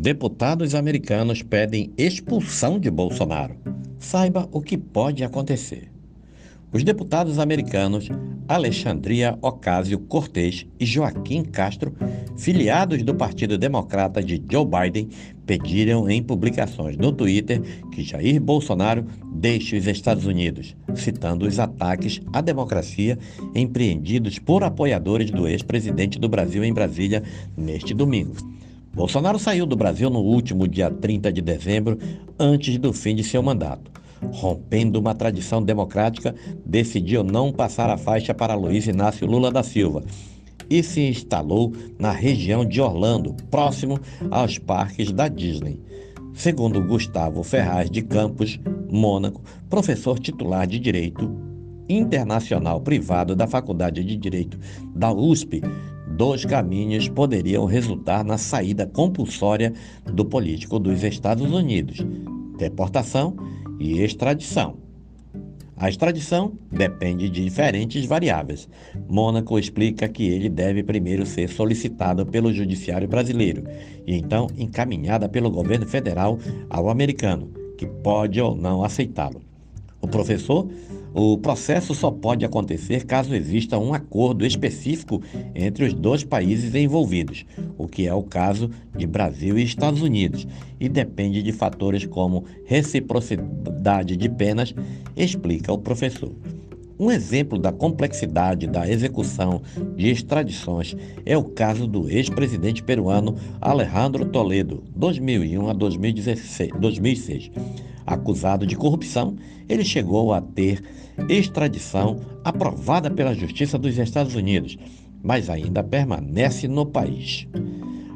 Deputados americanos pedem expulsão de Bolsonaro. Saiba o que pode acontecer. Os deputados americanos Alexandria Ocasio-Cortez e Joaquim Castro, filiados do Partido Democrata de Joe Biden, pediram em publicações no Twitter que Jair Bolsonaro deixe os Estados Unidos, citando os ataques à democracia empreendidos por apoiadores do ex-presidente do Brasil em Brasília neste domingo. Bolsonaro saiu do Brasil no último dia 30 de dezembro, antes do fim de seu mandato. Rompendo uma tradição democrática, decidiu não passar a faixa para Luiz Inácio Lula da Silva e se instalou na região de Orlando, próximo aos parques da Disney. Segundo Gustavo Ferraz de Campos, Mônaco, professor titular de Direito Internacional Privado da Faculdade de Direito da USP, dois caminhos poderiam resultar na saída compulsória do político dos Estados Unidos: deportação e extradição. A extradição depende de diferentes variáveis. Mônaco explica que ele deve primeiro ser solicitado pelo Judiciário brasileiro e então encaminhada pelo governo federal ao americano, que pode ou não aceitá-lo. O professor o processo só pode acontecer caso exista um acordo específico entre os dois países envolvidos, o que é o caso de Brasil e Estados Unidos, e depende de fatores como reciprocidade de penas, explica o professor. Um exemplo da complexidade da execução de extradições é o caso do ex-presidente peruano Alejandro Toledo, 2001 a 2006. Acusado de corrupção, ele chegou a ter extradição aprovada pela Justiça dos Estados Unidos, mas ainda permanece no país.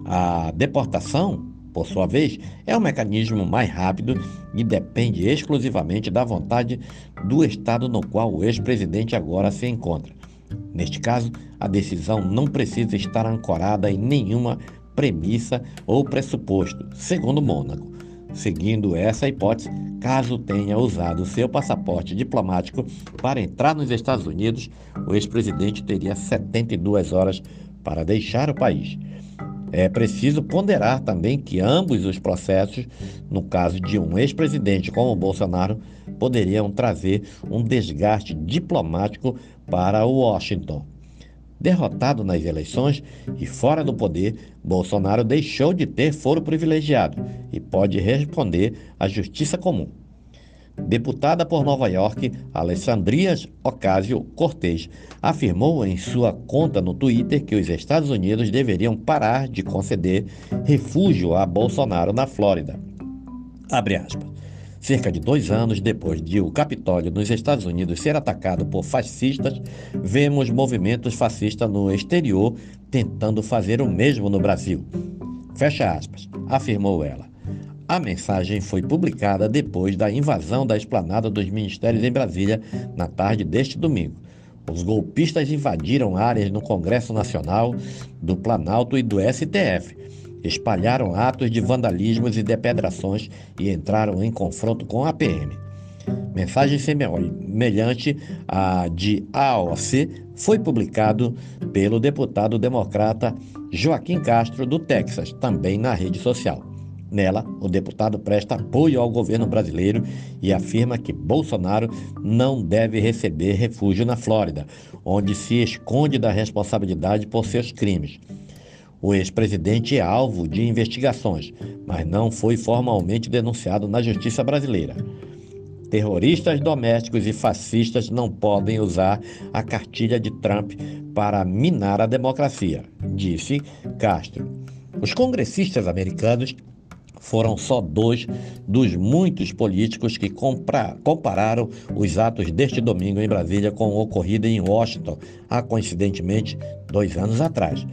A deportação, por sua vez, é um mecanismo mais rápido e depende exclusivamente da vontade do Estado no qual o ex-presidente agora se encontra. Neste caso, a decisão não precisa estar ancorada em nenhuma premissa ou pressuposto, segundo Mônaco. Seguindo essa hipótese, caso tenha usado seu passaporte diplomático para entrar nos Estados Unidos, o ex-presidente teria 72 horas para deixar o país. É preciso ponderar também que ambos os processos, no caso de um ex-presidente como Bolsonaro, poderiam trazer um desgaste diplomático para Washington. Derrotado nas eleições e fora do poder, Bolsonaro deixou de ter foro privilegiado e pode responder à justiça comum. Deputada por Nova York, Alessandria Ocasio-Cortez afirmou em sua conta no Twitter que os Estados Unidos deveriam parar de conceder refúgio a Bolsonaro na Flórida. Abre aspas. Cerca de dois anos depois de o Capitólio nos Estados Unidos ser atacado por fascistas, vemos movimentos fascistas no exterior tentando fazer o mesmo no Brasil. Fecha aspas, afirmou ela. A mensagem foi publicada depois da invasão da esplanada dos ministérios em Brasília na tarde deste domingo. Os golpistas invadiram áreas no Congresso Nacional, do Planalto e do STF espalharam atos de vandalismos e depedrações e entraram em confronto com a PM. Mensagem semelhante à de AOC foi publicado pelo deputado democrata Joaquim Castro do Texas, também na rede social. Nela, o deputado presta apoio ao governo brasileiro e afirma que Bolsonaro não deve receber refúgio na Flórida, onde se esconde da responsabilidade por seus crimes. O ex-presidente é alvo de investigações, mas não foi formalmente denunciado na justiça brasileira. Terroristas domésticos e fascistas não podem usar a cartilha de Trump para minar a democracia, disse Castro. Os congressistas americanos foram só dois dos muitos políticos que compararam os atos deste domingo em Brasília com o ocorrido em Washington, há coincidentemente dois anos atrás.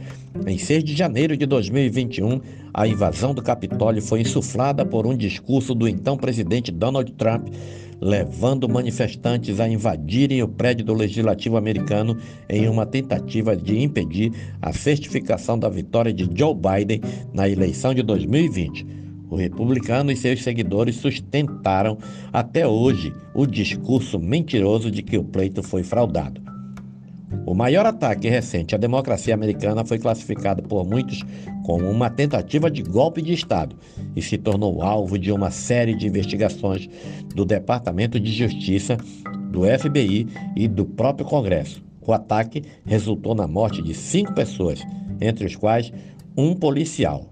Em 6 de janeiro de 2021, a invasão do Capitólio foi insuflada por um discurso do então presidente Donald Trump, levando manifestantes a invadirem o prédio do Legislativo americano em uma tentativa de impedir a certificação da vitória de Joe Biden na eleição de 2020. O republicano e seus seguidores sustentaram até hoje o discurso mentiroso de que o pleito foi fraudado. O maior ataque recente à democracia americana foi classificado por muitos como uma tentativa de golpe de Estado e se tornou alvo de uma série de investigações do Departamento de Justiça, do FBI e do próprio Congresso. O ataque resultou na morte de cinco pessoas, entre os quais um policial.